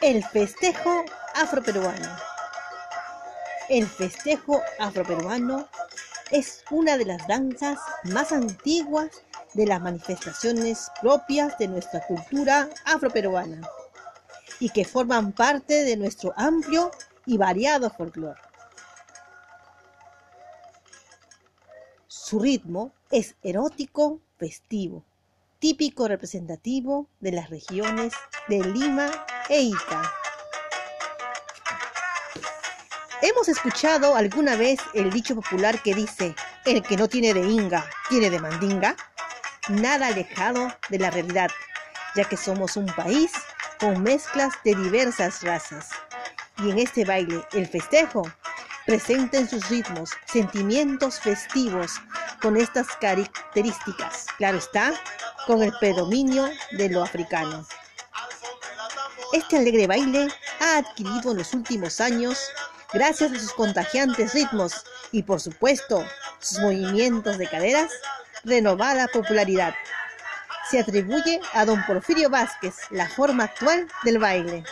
El festejo afroperuano. El festejo afroperuano es una de las danzas más antiguas de las manifestaciones propias de nuestra cultura afroperuana y que forman parte de nuestro amplio y variado folclore. Su ritmo es erótico, festivo, típico representativo de las regiones de Lima e Ica. Hemos escuchado alguna vez el dicho popular que dice, el que no tiene de inga, tiene de mandinga. Nada alejado de la realidad, ya que somos un país con mezclas de diversas razas. Y en este baile, el festejo, presenta en sus ritmos sentimientos festivos con estas características. Claro está, con el predominio de lo africano. Este alegre baile ha adquirido en los últimos años, gracias a sus contagiantes ritmos y por supuesto sus movimientos de caderas, renovada popularidad. Se atribuye a don Porfirio Vázquez la forma actual del baile.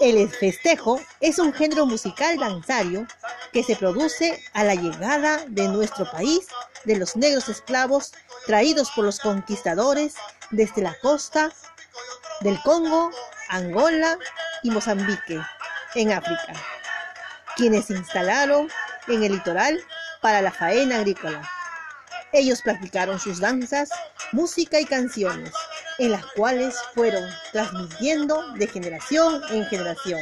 El festejo es un género musical danzario que se produce a la llegada de nuestro país de los negros esclavos traídos por los conquistadores desde la costa del Congo, Angola y Mozambique, en África, quienes se instalaron en el litoral para la faena agrícola. Ellos practicaron sus danzas, música y canciones, en las cuales fueron transmitiendo de generación en generación,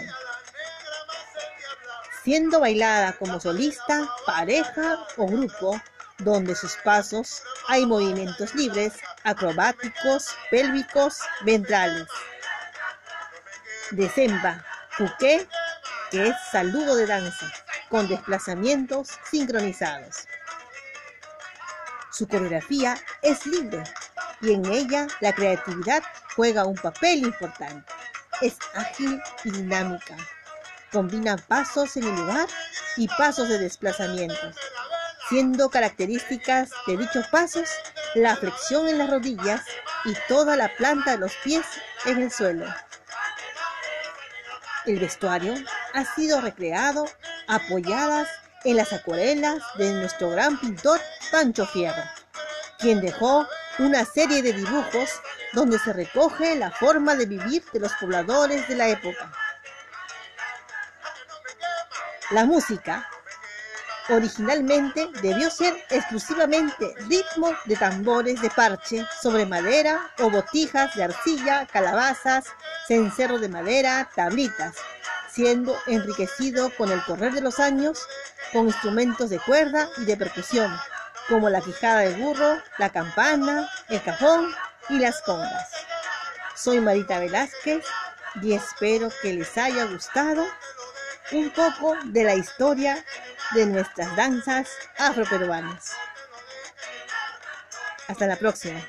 siendo bailada como solista, pareja o grupo, donde sus pasos hay movimientos libres, acrobáticos, pélvicos, ventrales. Decemba, puqué, que es saludo de danza, con desplazamientos sincronizados. Su coreografía es libre y en ella la creatividad juega un papel importante. Es ágil y dinámica. Combina pasos en el lugar y pasos de desplazamientos siendo características de dichos pasos la flexión en las rodillas y toda la planta de los pies en el suelo. El vestuario ha sido recreado apoyadas en las acuarelas de nuestro gran pintor Pancho Fierro, quien dejó una serie de dibujos donde se recoge la forma de vivir de los pobladores de la época. La música Originalmente debió ser exclusivamente ritmo de tambores de parche sobre madera o botijas de arcilla, calabazas, cencerro de madera, tablitas, siendo enriquecido con el correr de los años con instrumentos de cuerda y de percusión, como la quijada de burro, la campana, el cajón y las congas. Soy Marita Velázquez y espero que les haya gustado un poco de la historia de nuestras danzas afroperuanas. Hasta la próxima.